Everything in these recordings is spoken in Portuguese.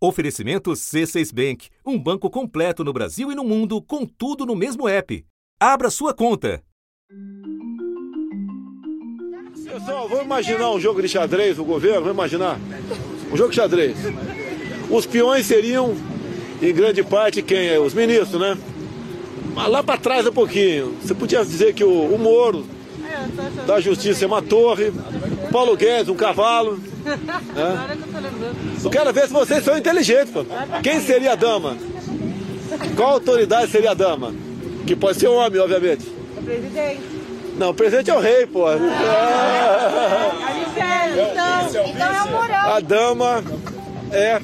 Oferecimento C6 Bank, um banco completo no Brasil e no mundo, com tudo no mesmo app. Abra sua conta. Pessoal, vamos imaginar um jogo de xadrez, o governo, vamos imaginar. Um jogo de xadrez. Os peões seriam, em grande parte, quem? Os ministros, né? Mas lá para trás um pouquinho. Você podia dizer que o, o Moro, da Justiça, é uma torre. Paulo Guedes, um cavalo. Né? Eu quero ver se vocês são inteligentes. Pô. Quem seria a dama? Qual autoridade seria a dama? Que pode ser homem, obviamente. O presidente. Não, o presidente é o rei, pô. A Gisele, então, então é o moral. A dama é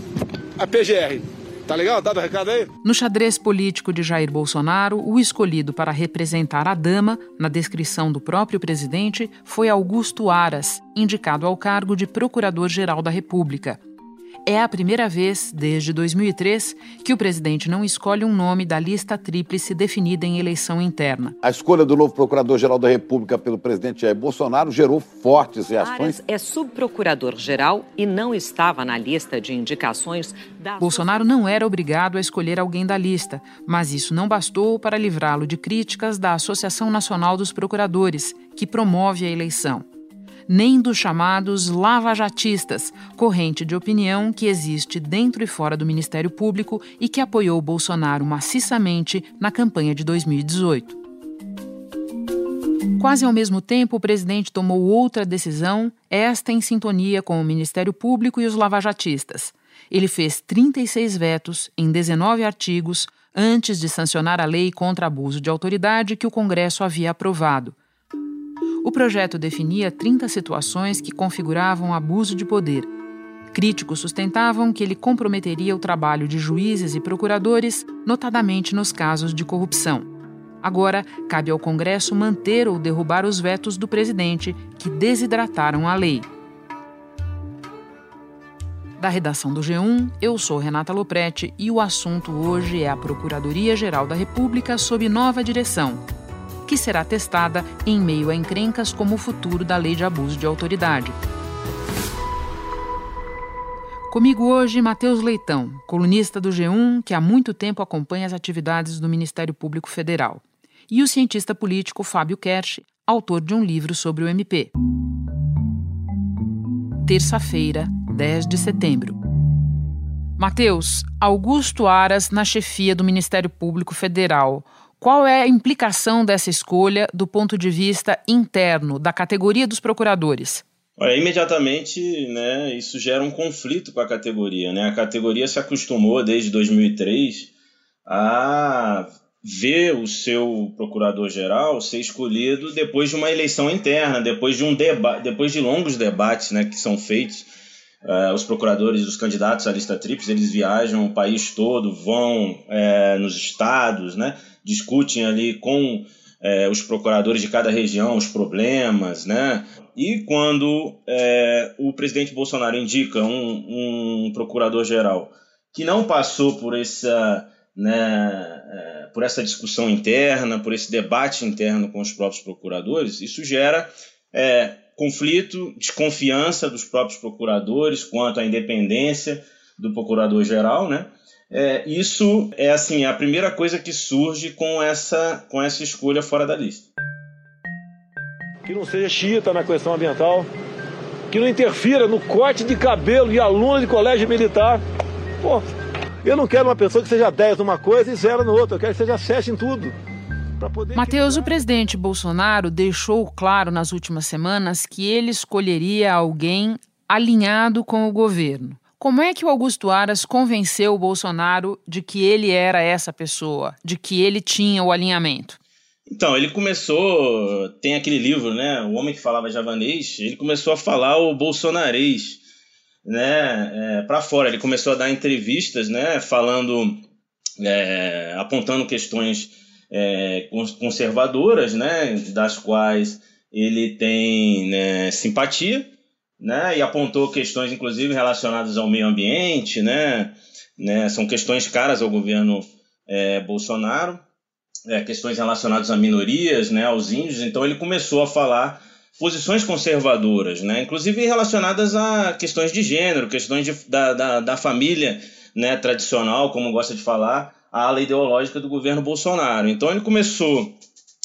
a PGR. Tá legal? Dado o recado aí? No xadrez político de Jair Bolsonaro, o escolhido para representar a dama, na descrição do próprio presidente, foi Augusto Aras, indicado ao cargo de Procurador-Geral da República. É a primeira vez, desde 2003, que o presidente não escolhe um nome da lista tríplice definida em eleição interna. A escolha do novo Procurador-Geral da República pelo presidente Jair Bolsonaro gerou fortes reações. Aras é subprocurador-geral e não estava na lista de indicações da. Bolsonaro não era obrigado a escolher alguém da lista, mas isso não bastou para livrá-lo de críticas da Associação Nacional dos Procuradores, que promove a eleição nem dos chamados lavajatistas, corrente de opinião que existe dentro e fora do Ministério Público e que apoiou Bolsonaro maciçamente na campanha de 2018. Quase ao mesmo tempo, o presidente tomou outra decisão, esta em sintonia com o Ministério Público e os lavajatistas. Ele fez 36 vetos em 19 artigos antes de sancionar a lei contra abuso de autoridade que o Congresso havia aprovado. O projeto definia 30 situações que configuravam abuso de poder. Críticos sustentavam que ele comprometeria o trabalho de juízes e procuradores, notadamente nos casos de corrupção. Agora, cabe ao Congresso manter ou derrubar os vetos do presidente, que desidrataram a lei. Da redação do G1, eu sou Renata Loprete e o assunto hoje é a Procuradoria-Geral da República sob nova direção que será testada em meio a encrencas como o futuro da lei de abuso de autoridade. Comigo hoje, Matheus Leitão, colunista do G1, que há muito tempo acompanha as atividades do Ministério Público Federal, e o cientista político Fábio Kersh, autor de um livro sobre o MP. Terça-feira, 10 de setembro. Matheus, Augusto Aras na chefia do Ministério Público Federal. Qual é a implicação dessa escolha do ponto de vista interno, da categoria dos procuradores? Olha, imediatamente, né, isso gera um conflito com a categoria. Né? A categoria se acostumou desde 2003 a ver o seu procurador-geral ser escolhido depois de uma eleição interna, depois de um debate, depois de longos debates, né, que são feitos. Uh, os procuradores, os candidatos à lista tríplice, eles viajam o país todo, vão é, nos estados, né? Discutem ali com é, os procuradores de cada região os problemas, né? E quando é, o presidente Bolsonaro indica um, um procurador-geral que não passou por essa, né, é, por essa discussão interna, por esse debate interno com os próprios procuradores, isso gera é, conflito, desconfiança dos próprios procuradores quanto à independência do procurador-geral, né? É, isso é assim a primeira coisa que surge com essa, com essa escolha fora da lista. Que não seja xiita na questão ambiental, que não interfira no corte de cabelo de aluno de colégio militar. Pô, eu não quero uma pessoa que seja 10 numa coisa e zero no outro, eu quero que seja 7 em tudo. Matheus, o presidente Bolsonaro deixou claro nas últimas semanas que ele escolheria alguém alinhado com o governo. Como é que o Augusto Aras convenceu o Bolsonaro de que ele era essa pessoa, de que ele tinha o alinhamento? Então, ele começou, tem aquele livro, né, O Homem que Falava Javanês, ele começou a falar o bolsonarês, né, é, para fora. Ele começou a dar entrevistas, né, falando, é, apontando questões é, conservadoras, né, das quais ele tem né, simpatia, né, e apontou questões, inclusive, relacionadas ao meio ambiente, né, né? São questões caras ao governo é, Bolsonaro, é, questões relacionadas a minorias, né, aos índios, então ele começou a falar posições conservadoras, né, inclusive relacionadas a questões de gênero, questões de, da, da, da família né, tradicional, como gosta de falar, a ala ideológica do governo Bolsonaro. Então ele começou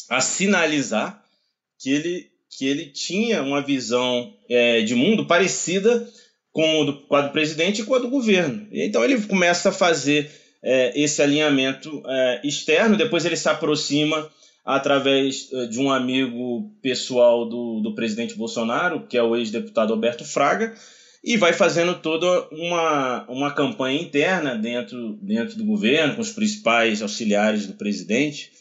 a sinalizar que ele, que ele tinha uma visão é, de mundo parecida com, do, a do presidente e com a do governo. Então ele começa a fazer é, esse alinhamento é, externo, depois ele se aproxima através é, de um amigo pessoal do, do presidente Bolsonaro, que é o ex-deputado Alberto Fraga, e vai fazendo toda uma, uma campanha interna dentro, dentro do governo, com os principais auxiliares do presidente,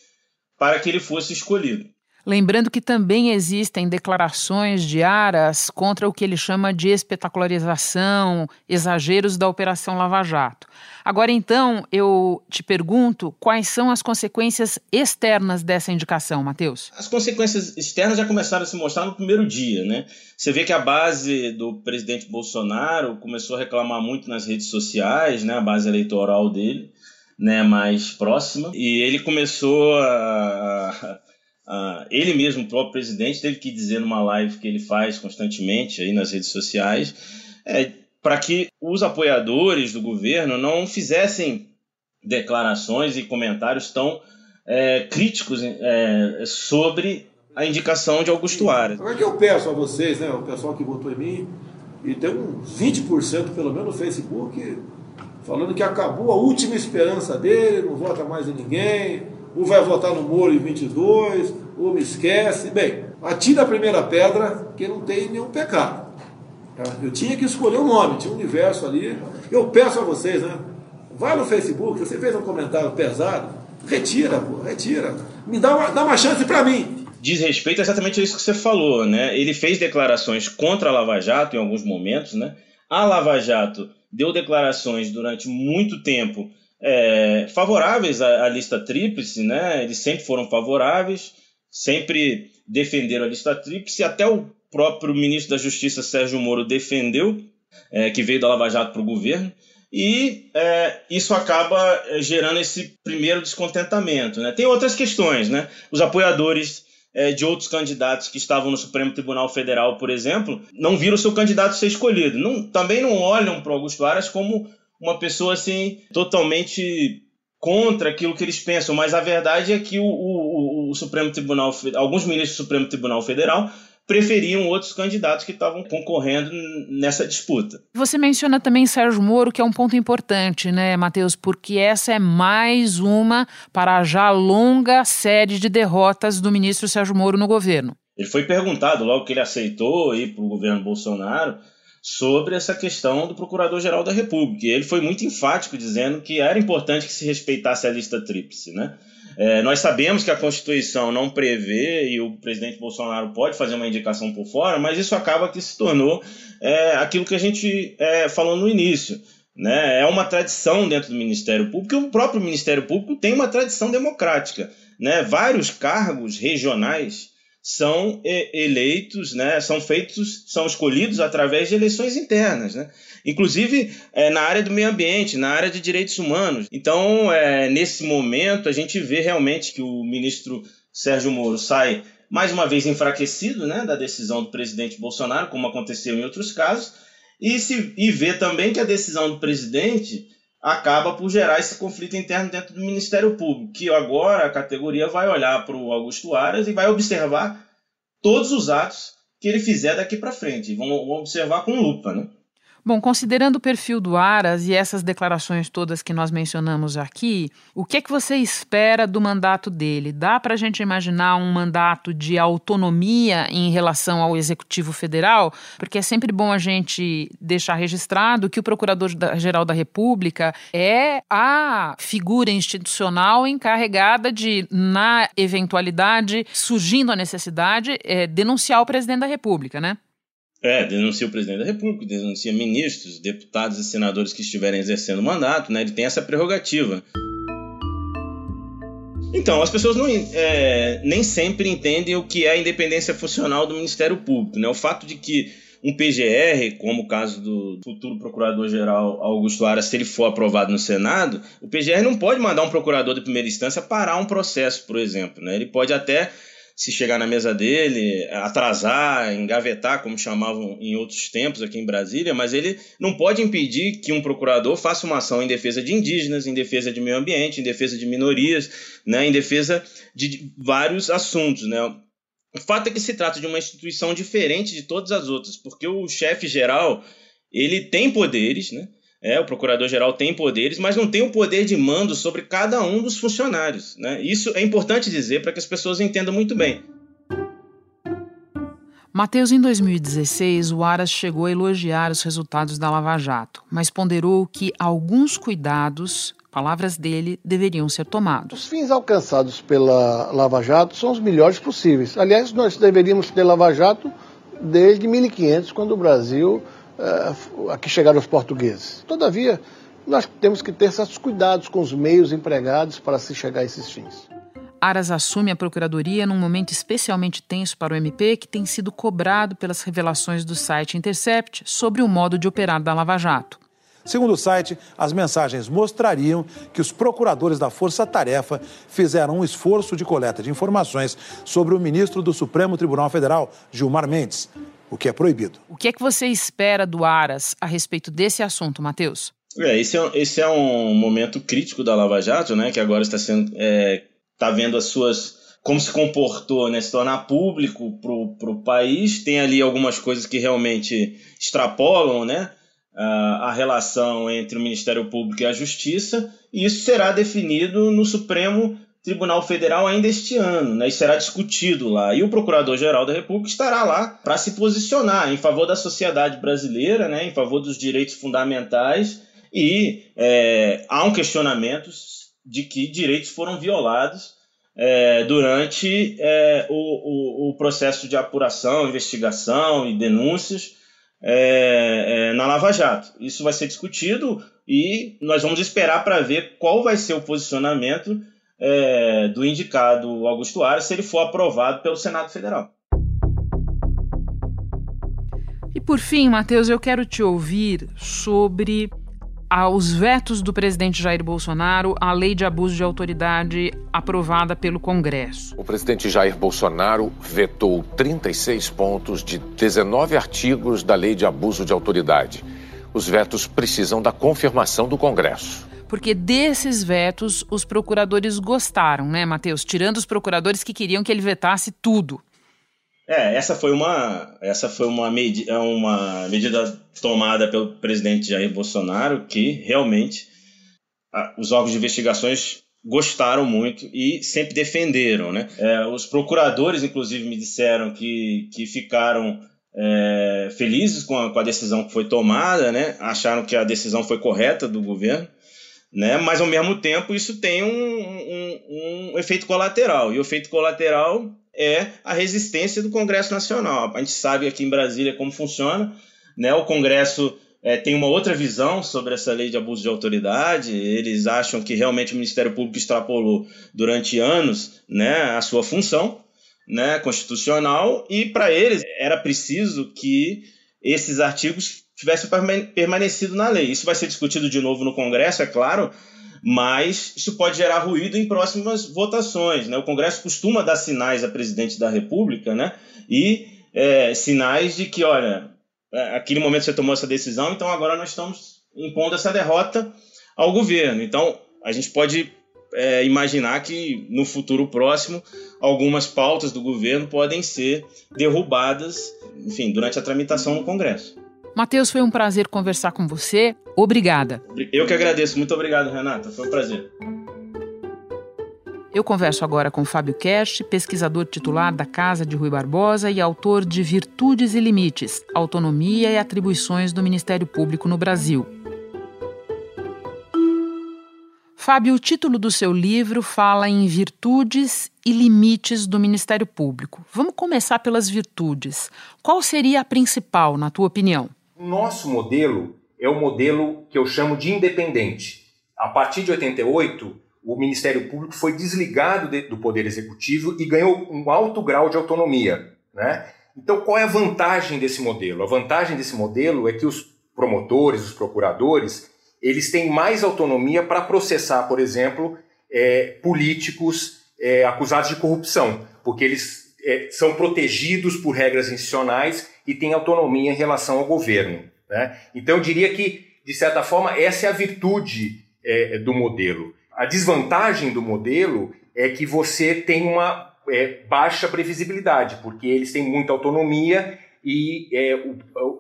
para que ele fosse escolhido. Lembrando que também existem declarações de Aras contra o que ele chama de espetacularização, exageros da Operação Lava Jato. Agora, então, eu te pergunto quais são as consequências externas dessa indicação, Matheus? As consequências externas já começaram a se mostrar no primeiro dia, né? Você vê que a base do presidente Bolsonaro começou a reclamar muito nas redes sociais, né? A base eleitoral dele, né? Mais próxima. E ele começou a Uh, ele mesmo, o próprio presidente, teve que dizer numa live que ele faz constantemente aí nas redes sociais, é, para que os apoiadores do governo não fizessem declarações e comentários tão é, críticos é, sobre a indicação de Augusto Aras. Agora que eu peço a vocês, né, o pessoal que votou em mim, e tem uns 20% pelo menos no Facebook, falando que acabou a última esperança dele, não vota mais em ninguém, um vai votar no Moro em 22, um me esquece. Bem, atira a primeira pedra que não tem nenhum pecado. Tá? Eu tinha que escolher o um nome, tinha um universo ali. Eu peço a vocês, né? Vai no Facebook, você fez um comentário pesado, retira, pô, retira. Me dá uma, dá uma chance para mim. Diz respeito a exatamente isso que você falou, né? Ele fez declarações contra a Lava Jato em alguns momentos, né? A Lava Jato deu declarações durante muito tempo é, favoráveis à, à, lista tríplice, né? Eles sempre foram favoráveis, sempre defenderam a lista tríplice, até o próprio ministro da Justiça, Sérgio Moro, defendeu, é, que veio da Lava Jato para o governo, e é, isso acaba é, gerando esse primeiro descontentamento. Né? Tem outras questões, né? Os apoiadores é, de outros candidatos que estavam no Supremo Tribunal Federal, por exemplo, não viram seu candidato ser escolhido. Não, também não olham para o Augusto Aras como uma pessoa assim totalmente contra aquilo que eles pensam, mas a verdade é que o, o, o Supremo Tribunal, alguns ministros do Supremo Tribunal Federal preferiam outros candidatos que estavam concorrendo nessa disputa. Você menciona também Sérgio Moro, que é um ponto importante, né, Matheus? Porque essa é mais uma para a já longa série de derrotas do ministro Sérgio Moro no governo. Ele foi perguntado logo que ele aceitou ir para o governo Bolsonaro sobre essa questão do Procurador-Geral da República. E ele foi muito enfático dizendo que era importante que se respeitasse a lista tríplice. Né? É, nós sabemos que a Constituição não prevê e o presidente Bolsonaro pode fazer uma indicação por fora, mas isso acaba que se tornou é, aquilo que a gente é, falou no início. Né? É uma tradição dentro do Ministério Público, e o próprio Ministério Público tem uma tradição democrática. Né? Vários cargos regionais são eleitos, né, são feitos, são escolhidos através de eleições internas, né? inclusive é, na área do meio ambiente, na área de direitos humanos. Então, é, nesse momento, a gente vê realmente que o ministro Sérgio Moro sai mais uma vez enfraquecido né, da decisão do presidente Bolsonaro, como aconteceu em outros casos, e, se, e vê também que a decisão do presidente acaba por gerar esse conflito interno dentro do Ministério Público, que agora a categoria vai olhar para o Augusto Aras e vai observar todos os atos que ele fizer daqui para frente. Vão, observar com lupa, né? Bom, considerando o perfil do Aras e essas declarações todas que nós mencionamos aqui, o que é que você espera do mandato dele? Dá para a gente imaginar um mandato de autonomia em relação ao Executivo Federal? Porque é sempre bom a gente deixar registrado que o Procurador-Geral da República é a figura institucional encarregada de, na eventualidade, surgindo a necessidade, é, denunciar o presidente da República, né? É, denuncia o presidente da República, denuncia ministros, deputados e senadores que estiverem exercendo o mandato, né? Ele tem essa prerrogativa. Então, as pessoas não, é, nem sempre entendem o que é a independência funcional do Ministério Público. Né? O fato de que um PGR, como o caso do futuro procurador-geral Augusto Aras, se ele for aprovado no Senado, o PGR não pode mandar um procurador de primeira instância parar um processo, por exemplo. Né? Ele pode até se chegar na mesa dele, atrasar, engavetar, como chamavam em outros tempos aqui em Brasília, mas ele não pode impedir que um procurador faça uma ação em defesa de indígenas, em defesa de meio ambiente, em defesa de minorias, né, em defesa de vários assuntos. Né? O fato é que se trata de uma instituição diferente de todas as outras, porque o chefe geral ele tem poderes, né? É, o procurador-geral tem poderes, mas não tem o poder de mando sobre cada um dos funcionários. Né? Isso é importante dizer para que as pessoas entendam muito bem. Mateus, em 2016, o Aras chegou a elogiar os resultados da Lava Jato, mas ponderou que alguns cuidados, palavras dele, deveriam ser tomados. Os fins alcançados pela Lava Jato são os melhores possíveis. Aliás, nós deveríamos ter Lava Jato desde 1500, quando o Brasil uh, aqui chegaram os portugueses. Todavia, nós temos que ter certos cuidados com os meios empregados para se chegar a esses fins. Aras assume a procuradoria num momento especialmente tenso para o MP, que tem sido cobrado pelas revelações do site Intercept sobre o modo de operar da Lava Jato. Segundo o site, as mensagens mostrariam que os procuradores da Força Tarefa fizeram um esforço de coleta de informações sobre o ministro do Supremo Tribunal Federal, Gilmar Mendes, o que é proibido. O que é que você espera do Aras a respeito desse assunto, Matheus? É, esse, é, esse é um momento crítico da Lava Jato, né, que agora está sendo é, tá vendo as suas como se comportou, né, se tornar público para o país. Tem ali algumas coisas que realmente extrapolam, né, a relação entre o Ministério Público e a Justiça, e isso será definido no Supremo Tribunal Federal ainda este ano, né, e será discutido lá. E o Procurador-Geral da República estará lá para se posicionar em favor da sociedade brasileira, né, em favor dos direitos fundamentais, e é, há um questionamento de que direitos foram violados é, durante é, o, o, o, processo de apuração, investigação e denúncias é, é na Lava Jato. Isso vai ser discutido e nós vamos esperar para ver qual vai ser o posicionamento é, do indicado Augusto Aras se ele for aprovado pelo Senado Federal. E por fim, Matheus, eu quero te ouvir sobre aos vetos do presidente Jair Bolsonaro à lei de abuso de autoridade aprovada pelo Congresso. O presidente Jair Bolsonaro vetou 36 pontos de 19 artigos da lei de abuso de autoridade. Os vetos precisam da confirmação do Congresso porque desses vetos os procuradores gostaram, né, Matheus? Tirando os procuradores que queriam que ele vetasse tudo. É, essa foi uma, essa foi uma, medi é uma medida tomada pelo presidente Jair Bolsonaro que realmente a, os órgãos de investigações gostaram muito e sempre defenderam, né? É, os procuradores, inclusive, me disseram que, que ficaram é, felizes com a, com a decisão que foi tomada, né? Acharam que a decisão foi correta do governo né? Mas ao mesmo tempo isso tem um, um, um, efeito colateral e o efeito colateral é a resistência do Congresso Nacional. A gente sabe aqui em Brasília como funciona, né? O Congresso é, tem uma outra visão sobre essa lei de abuso de autoridade. Eles acham que realmente o Ministério Público extrapolou durante anos, né, a sua função, né, constitucional e para eles era preciso que esses artigos tivesse permanecido na lei. Isso vai ser discutido de novo no Congresso, é claro, mas isso pode gerar ruído em próximas votações. Né? O Congresso costuma dar sinais a presidente da República né? e é, sinais de que, olha, é, aquele momento você tomou essa decisão, então agora nós estamos impondo essa derrota ao governo. Então, a gente pode é, imaginar que no futuro próximo algumas pautas do governo podem ser derrubadas, enfim, durante a tramitação no Congresso. Matheus, foi um prazer conversar com você. Obrigada. Eu que agradeço. Muito obrigado, Renata. Foi um prazer. Eu converso agora com Fábio Kersh, pesquisador titular da Casa de Rui Barbosa e autor de Virtudes e Limites, Autonomia e Atribuições do Ministério Público no Brasil. Fábio, o título do seu livro fala em virtudes e limites do Ministério Público. Vamos começar pelas virtudes. Qual seria a principal, na tua opinião? Nosso modelo é o modelo que eu chamo de independente. A partir de 88, o Ministério Público foi desligado de, do Poder Executivo e ganhou um alto grau de autonomia. Né? Então, qual é a vantagem desse modelo? A vantagem desse modelo é que os promotores, os procuradores, eles têm mais autonomia para processar, por exemplo, é, políticos é, acusados de corrupção, porque eles é, são protegidos por regras institucionais e têm autonomia em relação ao governo. Né? Então, eu diria que, de certa forma, essa é a virtude é, do modelo. A desvantagem do modelo é que você tem uma é, baixa previsibilidade, porque eles têm muita autonomia e é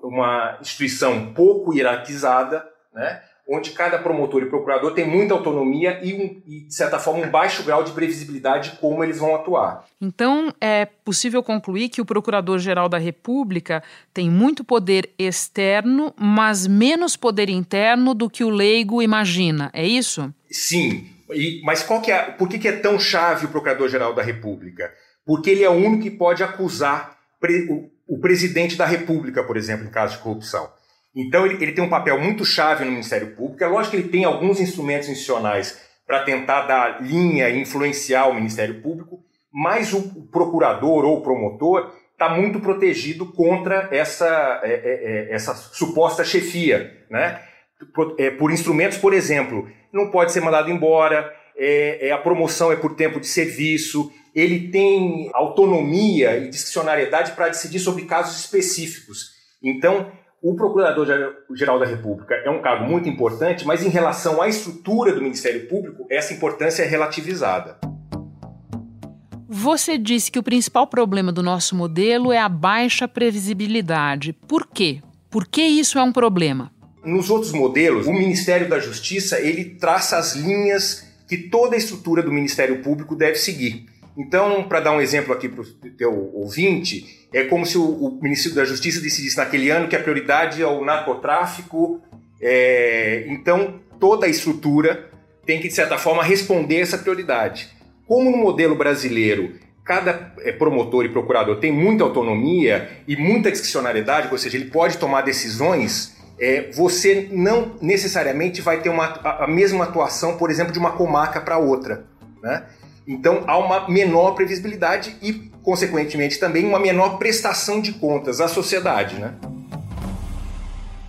uma instituição pouco hierarquizada, né? Onde cada promotor e procurador tem muita autonomia e, um, e, de certa forma, um baixo grau de previsibilidade de como eles vão atuar. Então, é possível concluir que o Procurador-Geral da República tem muito poder externo, mas menos poder interno do que o leigo imagina, é isso? Sim, e, mas qual que é, por que, que é tão chave o Procurador-Geral da República? Porque ele é o único que pode acusar pre, o, o presidente da República, por exemplo, em caso de corrupção. Então ele, ele, tem um papel muito chave no Ministério Público. É lógico que ele tem alguns instrumentos institucionais para tentar dar linha e influenciar o Ministério Público, mas o, procurador ou o promotor está muito protegido contra essa, é, é, é, essa suposta chefia, né? Por, é, por, instrumentos, por exemplo, não pode ser mandado embora, é, é, a promoção é por tempo de serviço, ele tem autonomia e discricionariedade para decidir sobre casos específicos. Então, o Procurador-Geral da República é um cargo muito importante, mas em relação à estrutura do Ministério Público, essa importância é relativizada. Você disse que o principal problema do nosso modelo é a baixa previsibilidade. Por quê? Por que isso é um problema? Nos outros modelos, o Ministério da Justiça ele traça as linhas que toda a estrutura do Ministério Público deve seguir. Então, para dar um exemplo aqui para o teu ouvinte, é como se o, o, Ministério da Justiça decidisse naquele ano que a prioridade é o narcotráfico. É, então, toda a estrutura tem que, de certa forma, responder essa prioridade. Como no modelo brasileiro, cada é, promotor e procurador tem muita autonomia e muita discricionariedade, ou seja, ele pode tomar decisões, é, você não necessariamente vai ter uma, a, mesma atuação, por exemplo, de uma comarca para outra. Né? Então há uma menor previsibilidade e, consequentemente, também uma menor prestação de contas à sociedade, né?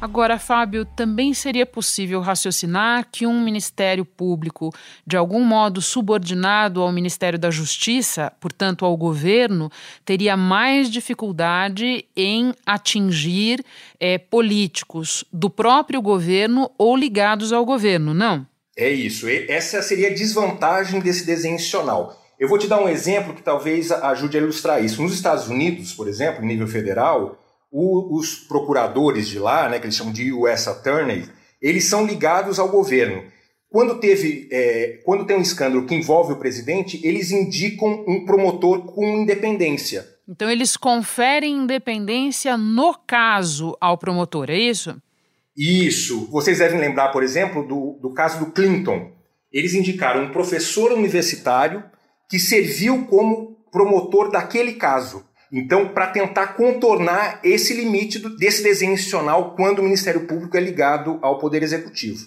Agora, Fábio, também seria possível raciocinar que um Ministério Público, de algum modo subordinado ao Ministério da Justiça, portanto ao governo, teria mais dificuldade em atingir é, políticos do próprio governo ou ligados ao governo, não? É isso. Essa seria a desvantagem desse desenho institucional. Eu vou te dar um exemplo que talvez ajude a ilustrar isso. Nos Estados Unidos, por exemplo, em nível federal, o, os procuradores de lá, né, que eles chamam de U.S. Attorney, eles são ligados ao governo. Quando, teve, é, quando tem um escândalo que envolve o presidente, eles indicam um promotor com independência. Então eles conferem independência no caso ao promotor, é isso? Isso. Vocês devem lembrar, por exemplo, do, do caso do Clinton. Eles indicaram um professor universitário que serviu como promotor daquele caso. Então, para tentar contornar esse limite do, desse desenho institucional quando o Ministério Público é ligado ao Poder Executivo.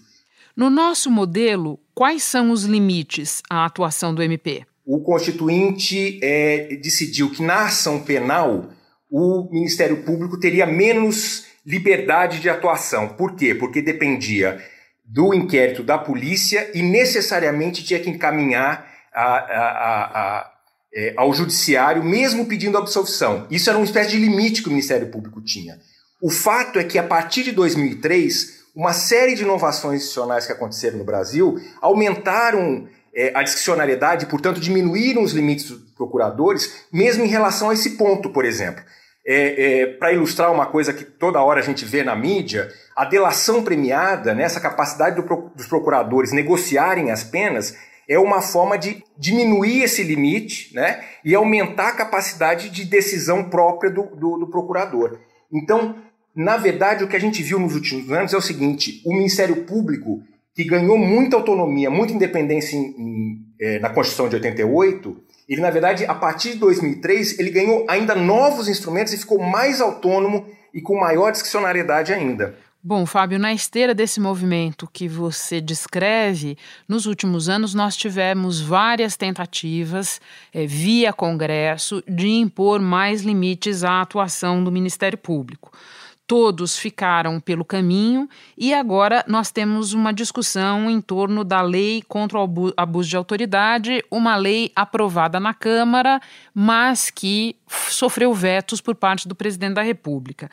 No nosso modelo, quais são os limites à atuação do MP? O Constituinte é, decidiu que na ação penal o Ministério Público teria menos liberdade de atuação. Por quê? Porque dependia do inquérito da polícia e necessariamente tinha que encaminhar a, a, a, é, ao judiciário, mesmo pedindo absolvição. Isso era uma espécie de limite que o Ministério Público tinha. O fato é que, a partir de 2003, uma série de inovações institucionais que aconteceram no Brasil aumentaram é, a discricionariedade, portanto, diminuíram os limites dos procuradores, mesmo em relação a esse ponto, por exemplo. É, é, Para ilustrar uma coisa que toda hora a gente vê na mídia, a delação premiada, né, essa capacidade do, dos procuradores negociarem as penas, é uma forma de diminuir esse limite né, e aumentar a capacidade de decisão própria do, do, do procurador. Então, na verdade, o que a gente viu nos últimos anos é o seguinte: o Ministério Público, que ganhou muita autonomia, muita independência em, em, é, na Constituição de 88, ele, na verdade, a partir de 2003, ele ganhou ainda novos instrumentos e ficou mais autônomo e com maior discricionariedade ainda. Bom, Fábio, na esteira desse movimento que você descreve, nos últimos anos nós tivemos várias tentativas, é, via Congresso, de impor mais limites à atuação do Ministério Público. Todos ficaram pelo caminho e agora nós temos uma discussão em torno da lei contra o abuso de autoridade, uma lei aprovada na Câmara, mas que sofreu vetos por parte do presidente da República.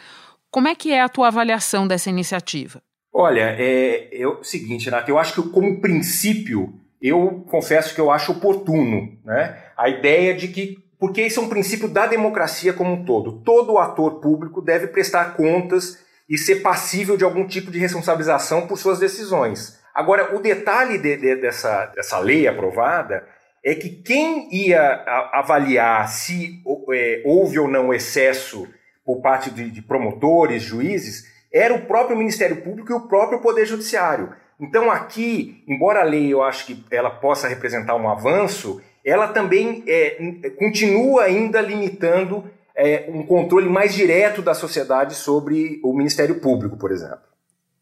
Como é que é a tua avaliação dessa iniciativa? Olha, é, é o seguinte, Renato, eu acho que como princípio, eu confesso que eu acho oportuno, né? A ideia de que porque esse é um princípio da democracia como um todo. Todo ator público deve prestar contas e ser passível de algum tipo de responsabilização por suas decisões. Agora, o detalhe de, de, dessa, dessa lei aprovada é que quem ia avaliar se é, houve ou não excesso por parte de, de promotores, juízes, era o próprio Ministério Público e o próprio Poder Judiciário. Então aqui, embora a lei eu acho que ela possa representar um avanço, ela também é, continua ainda limitando é, um controle mais direto da sociedade sobre o Ministério Público, por exemplo.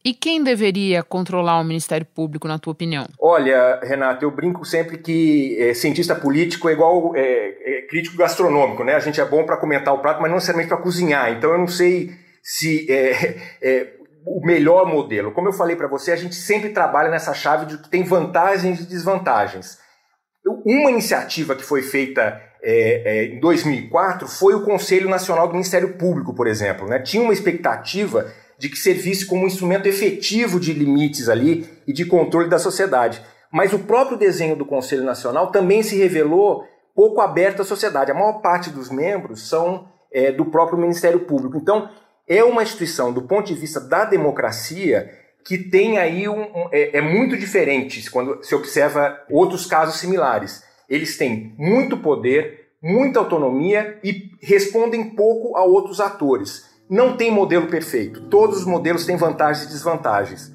E quem deveria controlar o Ministério Público, na tua opinião? Olha, Renato, eu brinco sempre que é, cientista político é igual é, é crítico gastronômico, né? A gente é bom para comentar o prato, mas não necessariamente para cozinhar. Então eu não sei se é, é, o melhor modelo. Como eu falei para você, a gente sempre trabalha nessa chave de que tem vantagens e desvantagens. Uma iniciativa que foi feita é, é, em 2004 foi o Conselho Nacional do Ministério Público, por exemplo. Né? Tinha uma expectativa de que servisse como um instrumento efetivo de limites ali e de controle da sociedade. Mas o próprio desenho do Conselho Nacional também se revelou pouco aberto à sociedade. A maior parte dos membros são é, do próprio Ministério Público. Então, é uma instituição, do ponto de vista da democracia, que tem aí um, um é, é, muito diferente quando se observa outros casos similares. Eles têm muito poder, muita autonomia e respondem pouco a outros atores. Não tem modelo perfeito. Todos os modelos têm vantagens e desvantagens.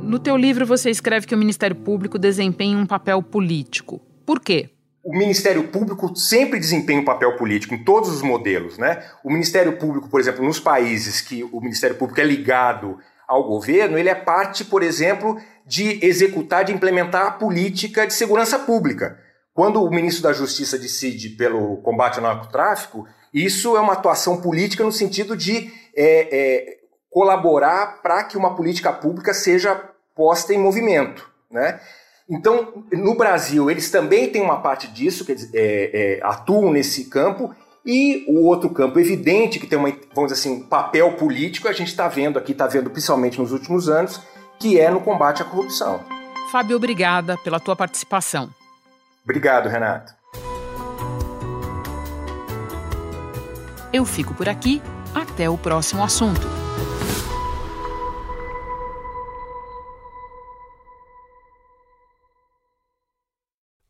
No teu livro você escreve que o Ministério Público desempenha um papel político. Por quê? O Ministério Público sempre desempenha um papel político em todos os modelos, né? O Ministério Público, por exemplo, nos países que o Ministério Público é ligado ao governo, ele é parte, por exemplo, de executar, de implementar a política de segurança pública. Quando o ministro da Justiça decide pelo combate ao narcotráfico, isso é uma atuação política no sentido de é, é, colaborar para que uma política pública seja posta em movimento, né? Então, no Brasil, eles também têm uma parte disso, quer dizer, é, é, atuam nesse campo, e o outro campo evidente, que tem uma, vamos dizer assim, um papel político, a gente está vendo aqui, está vendo principalmente nos últimos anos, que é no combate à corrupção. Fábio, obrigada pela tua participação. Obrigado, Renato. Eu fico por aqui. Até o próximo assunto.